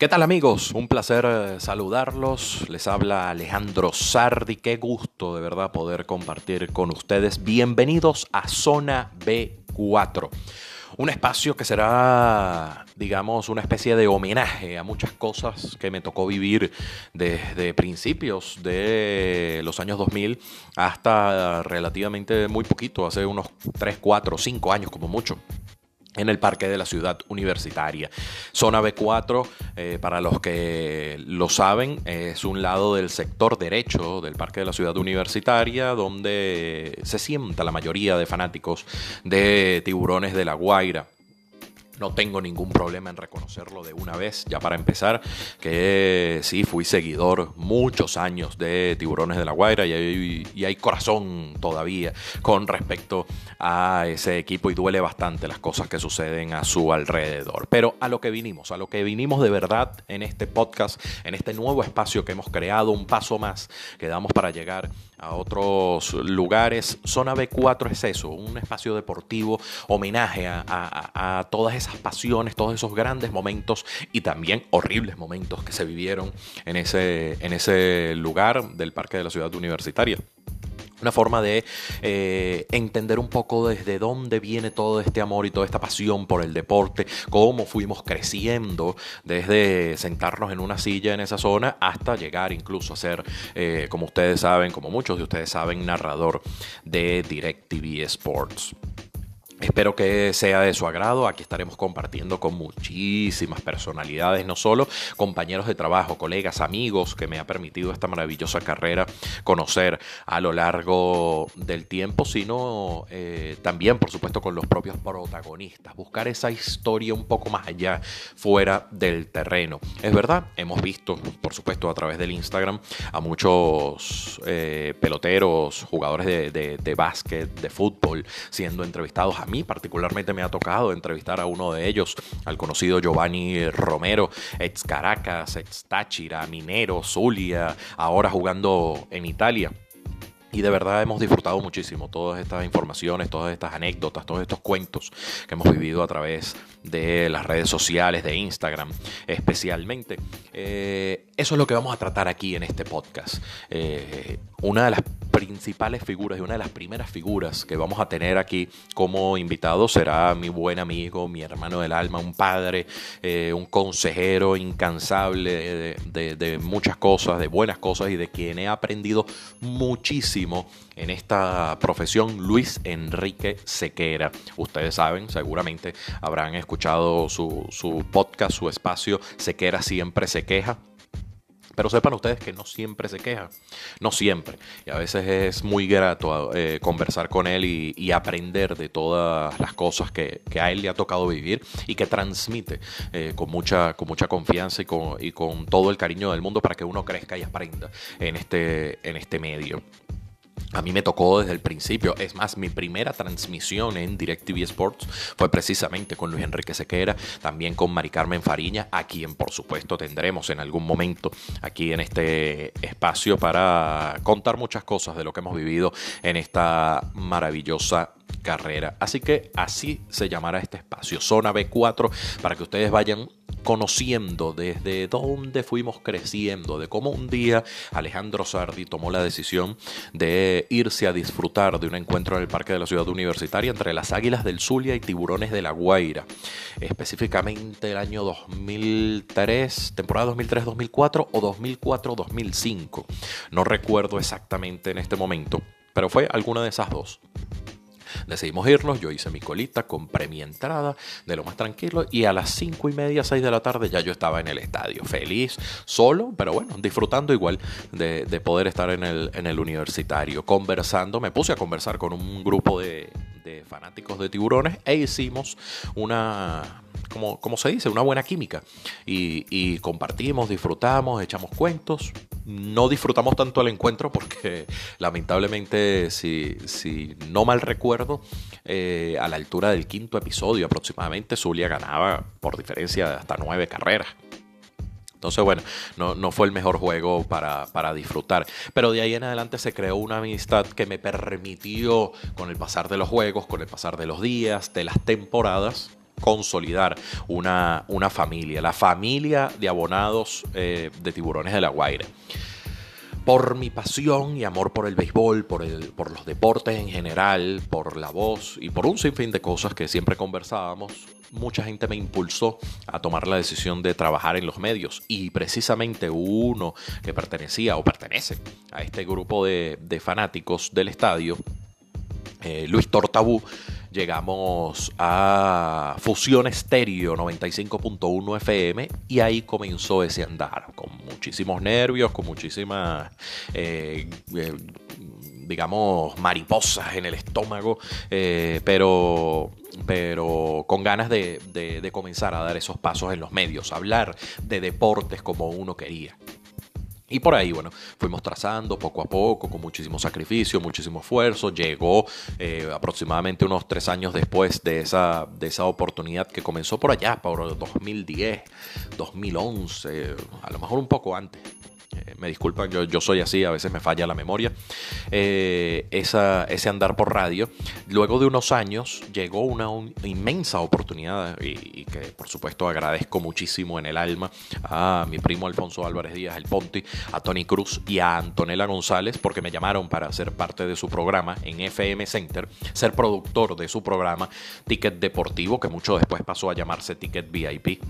¿Qué tal amigos? Un placer eh, saludarlos. Les habla Alejandro Sardi. Qué gusto de verdad poder compartir con ustedes. Bienvenidos a Zona B4. Un espacio que será, digamos, una especie de homenaje a muchas cosas que me tocó vivir desde principios de los años 2000 hasta relativamente muy poquito, hace unos 3, 4, 5 años como mucho en el Parque de la Ciudad Universitaria. Zona B4, eh, para los que lo saben, es un lado del sector derecho del Parque de la Ciudad Universitaria, donde se sienta la mayoría de fanáticos de tiburones de la Guaira. No tengo ningún problema en reconocerlo de una vez, ya para empezar, que sí, fui seguidor muchos años de Tiburones de la Guaira y hay, corazón todavía con respecto a ese equipo y duele bastante las cosas que suceden a su alrededor. Pero a lo que vinimos, a lo que vinimos de verdad en este podcast, en este nuevo espacio que hemos creado, un paso más que damos para llegar a otros lugares. Zona B4 es eso, un espacio deportivo, homenaje a, a todas esas pasiones, todos esos grandes momentos y también horribles momentos que se vivieron en ese, en ese lugar del Parque de la Ciudad Universitaria. Una forma de eh, entender un poco desde dónde viene todo este amor y toda esta pasión por el deporte, cómo fuimos creciendo desde sentarnos en una silla en esa zona hasta llegar incluso a ser, eh, como ustedes saben, como muchos de ustedes saben, narrador de DirecTV Sports. Espero que sea de su agrado. Aquí estaremos compartiendo con muchísimas personalidades, no solo compañeros de trabajo, colegas, amigos, que me ha permitido esta maravillosa carrera conocer a lo largo del tiempo, sino eh, también, por supuesto, con los propios protagonistas. Buscar esa historia un poco más allá, fuera del terreno. Es verdad, hemos visto, por supuesto, a través del Instagram, a muchos eh, peloteros, jugadores de, de básquet, de fútbol, siendo entrevistados a mí particularmente me ha tocado entrevistar a uno de ellos, al conocido Giovanni Romero, ex Caracas, ex Táchira, Minero, Zulia, ahora jugando en Italia. Y de verdad hemos disfrutado muchísimo todas estas informaciones, todas estas anécdotas, todos estos cuentos que hemos vivido a través de las redes sociales, de Instagram especialmente. Eh, eso es lo que vamos a tratar aquí en este podcast. Eh, una de las principales figuras y una de las primeras figuras que vamos a tener aquí como invitado será mi buen amigo, mi hermano del alma, un padre, eh, un consejero incansable de, muchas cosas, de buenas cosas y de quien he aprendido muchísimo en esta profesión, Luis Enrique Sequera. Ustedes saben, seguramente habrán escuchado su, su podcast, su espacio, Sequera siempre se queja pero sepan ustedes que no siempre se queja, no siempre. Y a veces es muy grato eh, conversar con él y, aprender de todas las cosas que, a él le ha tocado vivir y que transmite eh, con, mucha, con mucha confianza y con, y con todo el cariño del mundo para que uno crezca y aprenda en este, en este medio. A mí me tocó desde el principio, es más, mi primera transmisión en DirecTV Sports fue precisamente con Luis Enrique Sequera, también con Mari Carmen Fariña, a quien por supuesto tendremos en algún momento aquí en este espacio para contar muchas cosas de lo que hemos vivido en esta maravillosa carrera. Así que así se llamará este espacio, Zona B4, para que ustedes vayan conociendo desde dónde fuimos creciendo, de cómo un día Alejandro Sardi tomó la decisión de irse a disfrutar de un encuentro en el Parque de la Ciudad Universitaria entre las Águilas del Zulia y Tiburones de la Guaira, específicamente el año 2003, temporada 2003-2004 o 2004-2005. No recuerdo exactamente en este momento, pero fue alguna de esas dos. Decidimos irnos, yo hice mi colita, compré mi entrada de lo más tranquilo y a las cinco y media, seis de la tarde ya yo estaba en el estadio, feliz, solo, pero bueno, disfrutando igual de, poder estar en el, en el universitario, conversando, me puse a conversar con un grupo de, fanáticos de tiburones e hicimos una, como, se dice, una buena química. Y, y, compartimos, disfrutamos, echamos cuentos, no disfrutamos tanto el encuentro porque lamentablemente, si, si no mal recuerdo, eh, a la altura del quinto episodio aproximadamente, Zulia ganaba por diferencia de hasta nueve carreras. Entonces, bueno, no, no, fue el mejor juego para, para, disfrutar. Pero de ahí en adelante se creó una amistad que me permitió, con el pasar de los juegos, con el pasar de los días, de las temporadas, consolidar una, una familia, la familia de abonados eh, de Tiburones de la Guaira. Por mi pasión y amor por el béisbol, por, el, por los deportes en general, por la voz y por un sinfín de cosas que siempre conversábamos, mucha gente me impulsó a tomar la decisión de trabajar en los medios. Y precisamente uno que pertenecía o pertenece a este grupo de, fanáticos del estadio, eh, Luis Tortabú, llegamos a Fusión Estéreo 95.1 FM y ahí comenzó ese andar, con muchísimos nervios, con muchísimas, eh, eh, digamos, mariposas en el estómago, eh, pero pero con ganas de, de, comenzar a dar esos pasos en los medios, hablar de deportes como uno quería. Y por ahí, bueno, fuimos trazando poco a poco, con muchísimo sacrificio, muchísimo esfuerzo. Llegó eh, aproximadamente unos tres años después de esa, de esa oportunidad que comenzó por allá, por 2010, 2011, a lo mejor un poco antes me disculpan, yo, soy así, a veces me falla la memoria, eh, esa, ese andar por radio. Luego de unos años llegó una, inmensa oportunidad y, que por supuesto agradezco muchísimo en el alma a mi primo Alfonso Álvarez Díaz, el Ponti, a Tony Cruz y a Antonella González porque me llamaron para ser parte de su programa en FM Center, ser productor de su programa Ticket Deportivo, que mucho después pasó a llamarse Ticket VIP.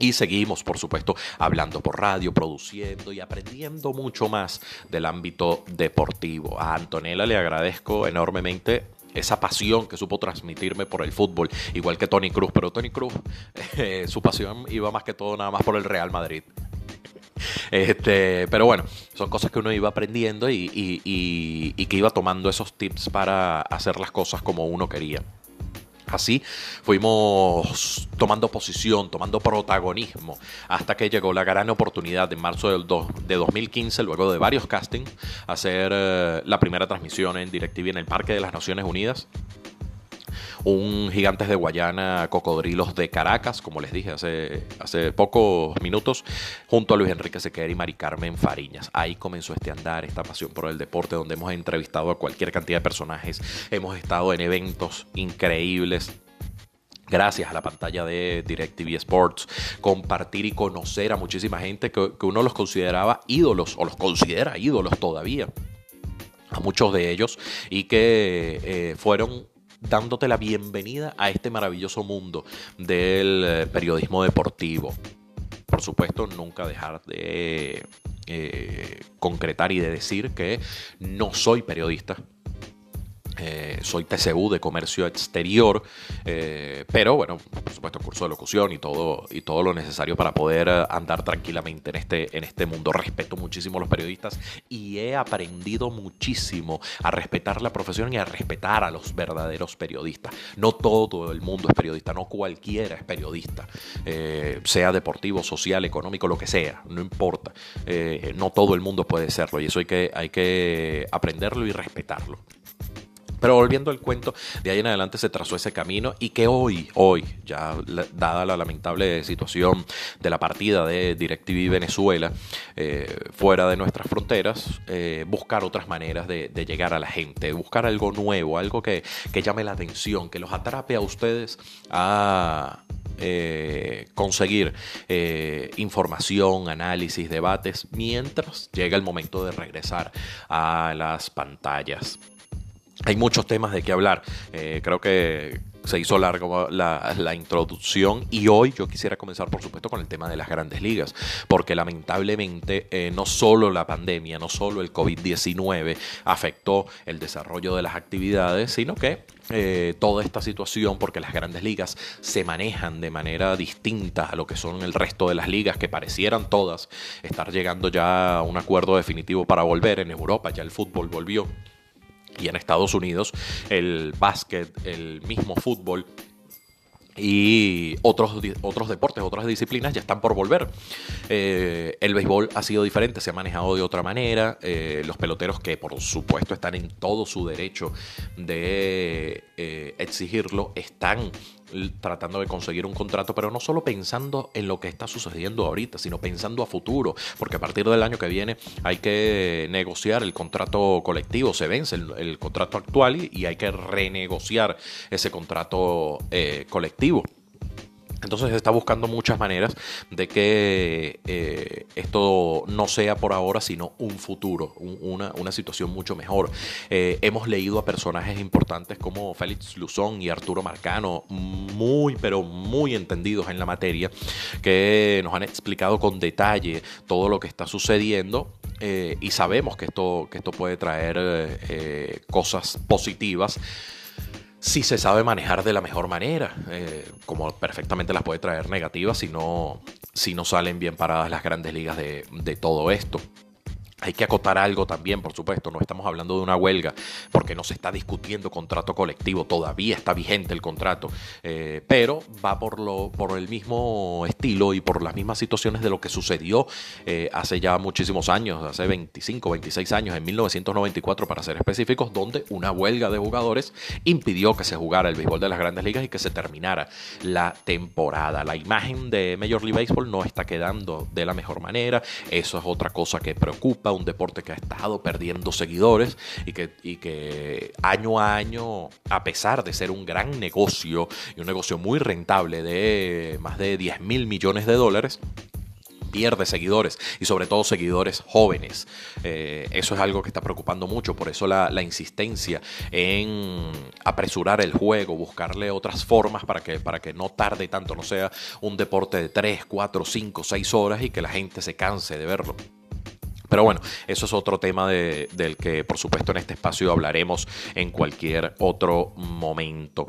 Y seguimos, por supuesto, hablando por radio, produciendo y aprendiendo mucho más del ámbito deportivo. A Antonella le agradezco enormemente esa pasión que supo transmitirme por el fútbol, igual que Tony Cruz, pero Tony Cruz, eh, su pasión iba más que todo nada más por el Real Madrid. Este, pero bueno, son cosas que uno iba aprendiendo y, y que iba tomando esos tips para hacer las cosas como uno quería. Así fuimos tomando posición, tomando protagonismo, hasta que llegó la gran oportunidad en marzo del de 2015, luego de varios castings, hacer eh, la primera transmisión en DirecTV en el Parque de las Naciones Unidas un Gigantes de Guayana Cocodrilos de Caracas, como les dije hace, hace pocos minutos, junto a Luis Enrique Sequer y Mari Carmen Fariñas. Ahí comenzó este andar, esta pasión por el deporte, donde hemos entrevistado a cualquier cantidad de personajes, hemos estado en eventos increíbles gracias a la pantalla de DirecTV Sports, compartir y conocer a muchísima gente que, uno los consideraba ídolos o los considera ídolos todavía. A muchos de ellos y que eh, fueron dándote la bienvenida a este maravilloso mundo del eh, periodismo deportivo. Por supuesto, nunca dejar de eh, concretar y de decir que no soy periodista, eh, soy TCU de comercio exterior, eh, pero bueno, por supuesto curso de locución y todo, y todo lo necesario para poder eh, andar tranquilamente en este, en este mundo. Respeto muchísimo a los periodistas y he aprendido muchísimo a respetar la profesión y a respetar a los verdaderos periodistas. No todo el mundo es periodista, no cualquiera es periodista, sea deportivo, social, económico, lo que sea, no importa. no todo el mundo puede serlo y eso hay que, hay que aprenderlo y respetarlo. Pero volviendo al cuento, de ahí en adelante se trazó ese camino y que hoy, hoy, ya dada la lamentable situación de la partida de DirecTV Venezuela eh, fuera de nuestras fronteras, eh, buscar otras maneras de, llegar a la gente, buscar algo nuevo, algo que, llame la atención, que los atrape a ustedes a, eh, conseguir información, análisis, debates, mientras llega el momento de regresar a las pantallas. Hay muchos temas de qué hablar. Eh, creo que se hizo largo la, introducción y hoy yo quisiera comenzar por supuesto con el tema de las grandes ligas, porque lamentablemente eh, no solo la pandemia, no solo el COVID-19 afectó el desarrollo de las actividades, sino que eh, toda esta situación, porque las grandes ligas se manejan de manera distinta a lo que son el resto de las ligas, que parecieran todas estar llegando ya a un acuerdo definitivo para volver en Europa, ya el fútbol volvió y en Estados Unidos el básquet, el mismo fútbol y otros, otros deportes, otras disciplinas ya están por volver. Eh, el béisbol ha sido diferente, se ha manejado de otra manera. Eh, los peloteros que por supuesto están en todo su derecho de eh, exigirlo, están tratando de conseguir un contrato, pero no solo pensando en lo que está sucediendo ahorita, sino pensando a futuro, porque a partir del año que viene hay que negociar el contrato colectivo, se vence el, contrato actual y, hay que renegociar ese contrato eh, colectivo. Entonces está buscando muchas maneras de que eh, esto no sea por ahora, sino un futuro, una, situación mucho mejor. Eh, hemos leído a personajes importantes como Félix Luzón y Arturo Marcano, muy, pero muy entendidos en la materia, que nos han explicado con detalle todo lo que está sucediendo eh, y sabemos que esto, que esto puede traer cosas positivas si se sabe manejar de la mejor manera, eh, como perfectamente las puede traer negativas si no, si no salen bien paradas las grandes ligas de, de todo esto. Hay que acotar algo también, por supuesto, no estamos hablando de una huelga porque no se está discutiendo contrato colectivo, todavía está vigente el contrato, eh, pero va por, lo, por el mismo estilo y por las mismas situaciones de lo que sucedió eh, hace ya muchísimos años, hace 25, 26 años, en 1994 para ser específicos, donde una huelga de jugadores impidió que se jugara el béisbol de las grandes ligas y que se terminara la temporada. La imagen de Major League Baseball no está quedando de la mejor manera, eso es otra cosa que preocupa un deporte que ha estado perdiendo seguidores y que, año a año, a pesar de ser un gran negocio y un negocio muy rentable de más de 10 mil millones de dólares, pierde seguidores y sobre todo seguidores jóvenes. Eh, eso es algo que está preocupando mucho, por eso la, insistencia en apresurar el juego, buscarle otras formas para que, para que no tarde tanto, no sea un deporte de 3, 4, 5, 6 horas y que la gente se canse de verlo. Pero bueno, eso es otro tema del que por supuesto en este espacio hablaremos en cualquier otro momento.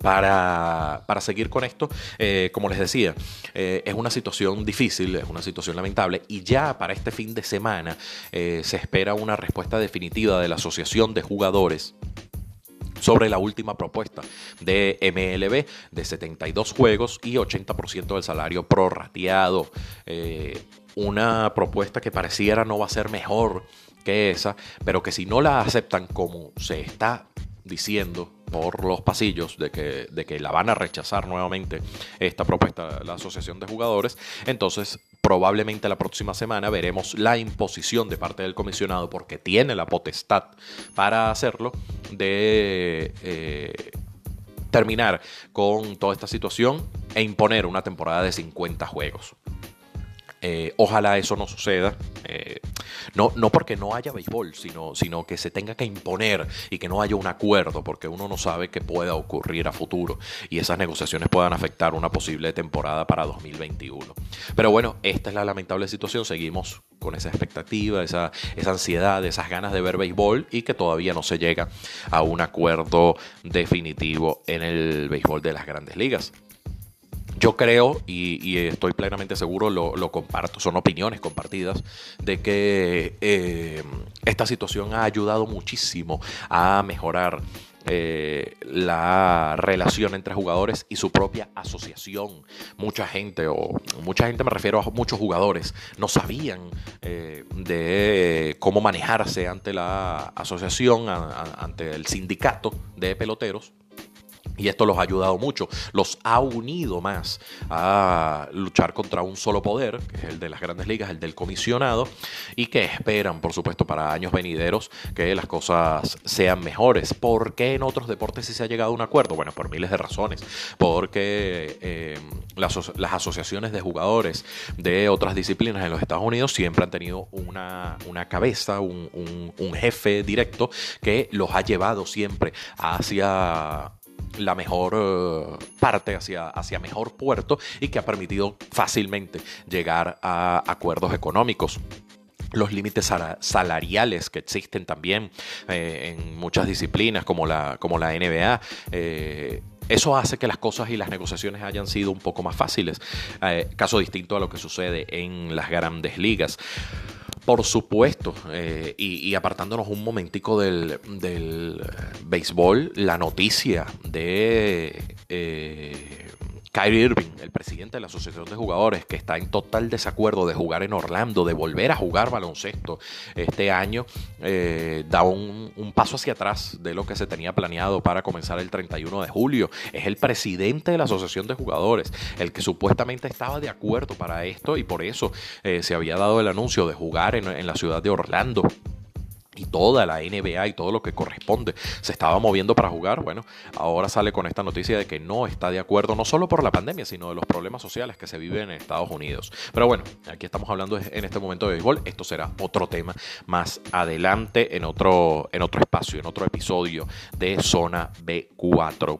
Para, seguir con esto, eh, como les decía, eh, es una situación difícil, es una situación lamentable y ya para este fin de semana eh, se espera una respuesta definitiva de la Asociación de Jugadores sobre la última propuesta de MLB de 72 juegos y 80% del salario prorrateado. Una propuesta que pareciera no va a ser mejor que esa, pero que si no la aceptan como se está diciendo por los pasillos de que, de que la van a rechazar nuevamente esta propuesta la Asociación de Jugadores, entonces probablemente la próxima semana veremos la imposición de parte del comisionado, porque tiene la potestad para hacerlo, de... Eh, terminar con toda esta situación e imponer una temporada de 50 juegos. Eh, ojalá eso no suceda. Eh, no, no porque no haya béisbol, sino, sino que se tenga que imponer y que no haya un acuerdo, porque uno no sabe qué pueda ocurrir a futuro y esas negociaciones puedan afectar una posible temporada para 2021. Pero bueno, esta es la lamentable situación. Seguimos con esa expectativa, esa, esa ansiedad, esas ganas de ver béisbol y que todavía no se llega a un acuerdo definitivo en el béisbol de las grandes ligas. Yo creo y, estoy plenamente seguro, lo, comparto, son opiniones compartidas, de que eh, esta situación ha ayudado muchísimo a mejorar eh, la relación entre jugadores y su propia asociación. Mucha gente, o mucha gente me refiero a muchos jugadores, no sabían eh, de cómo manejarse ante la asociación, ante el sindicato de peloteros y esto los ha ayudado mucho, los ha unido más a luchar contra un solo poder, que es el de las grandes ligas, el del comisionado, y que esperan, por supuesto, para años venideros que las cosas sean mejores. ¿Por qué en otros deportes sí se ha llegado a un acuerdo? Bueno, por miles de razones. Porque eh, las, asociaciones de jugadores de otras disciplinas en los Estados Unidos siempre han tenido una, cabeza, un jefe directo que los ha llevado siempre hacia la mejor eh, parte, hacia, hacia mejor puerto y que ha permitido fácilmente llegar a acuerdos económicos los límites salariales que existen también eh, en muchas disciplinas como la, como la NBA. Eh, eso hace que las cosas y las negociaciones hayan sido un poco más fáciles, caso distinto a lo que sucede en las grandes ligas. Por supuesto, eh, y, apartándonos un momentico del, béisbol, la noticia de eh, Kyrie Irving, el presidente de la Asociación de Jugadores, que está en total desacuerdo de jugar en Orlando, de volver a jugar baloncesto este año, eh, da un, paso hacia atrás de lo que se tenía planeado para comenzar el 31 de julio. Es el presidente de la Asociación de Jugadores, el que supuestamente estaba de acuerdo para esto y por eso eh, se había dado el anuncio de jugar en la ciudad de Orlando y toda la NBA y todo lo que corresponde se estaba moviendo para jugar, bueno, ahora sale con esta noticia de que no está de acuerdo, no solo por la pandemia, sino de los problemas sociales que se viven en Estados Unidos. Pero bueno, aquí estamos hablando en este momento de béisbol, esto será otro tema más adelante en otro, en otro espacio, en otro episodio de Zona B4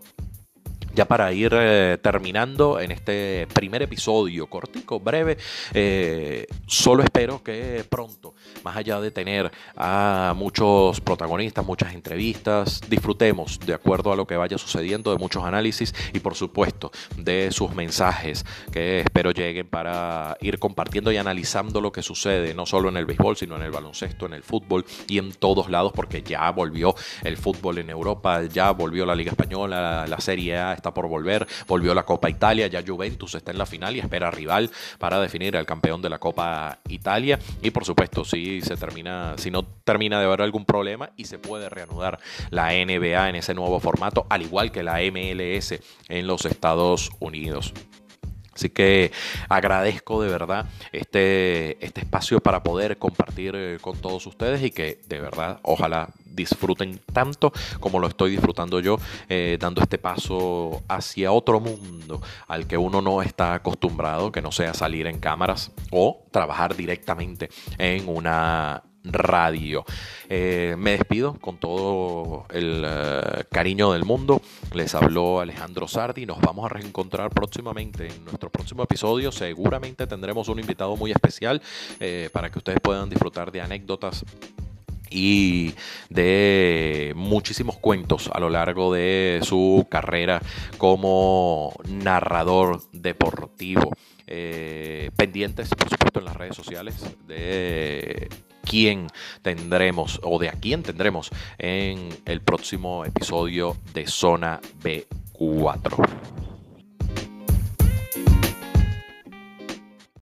ya para ir eh, terminando en este primer episodio cortico, breve, eh, solo espero que pronto, más allá de tener a muchos protagonistas, muchas entrevistas, disfrutemos de acuerdo a lo que vaya sucediendo, de muchos análisis y por supuesto de sus mensajes que espero lleguen para ir compartiendo y analizando lo que sucede, no solo en el béisbol, sino en el baloncesto, en el fútbol y en todos lados, porque ya volvió el fútbol en Europa, ya volvió la Liga Española, la Serie A, está por volver, volvió la Copa Italia, ya Juventus está en la final y espera rival para definir al campeón de la Copa Italia y por supuesto si se termina, si no termina de haber algún problema y se puede reanudar la NBA en ese nuevo formato, al igual que la MLS en los Estados Unidos. Así que agradezco de verdad este, este espacio para poder compartir eh, con todos ustedes y que de verdad ojalá disfruten tanto como lo estoy disfrutando yo, eh, dando este paso hacia otro mundo al que uno no está acostumbrado, que no sea salir en cámaras o trabajar directamente en una radio. Eh, me despido con todo el eh, cariño del mundo. Les habló Alejandro Sardi. Nos vamos a reencontrar próximamente en nuestro próximo episodio. Seguramente tendremos un invitado muy especial para que ustedes puedan disfrutar de anécdotas y de muchísimos cuentos a lo largo de su carrera como narrador deportivo. pendientes, por supuesto, en las redes sociales de quién tendremos o de a quién tendremos en el próximo episodio de Zona B4.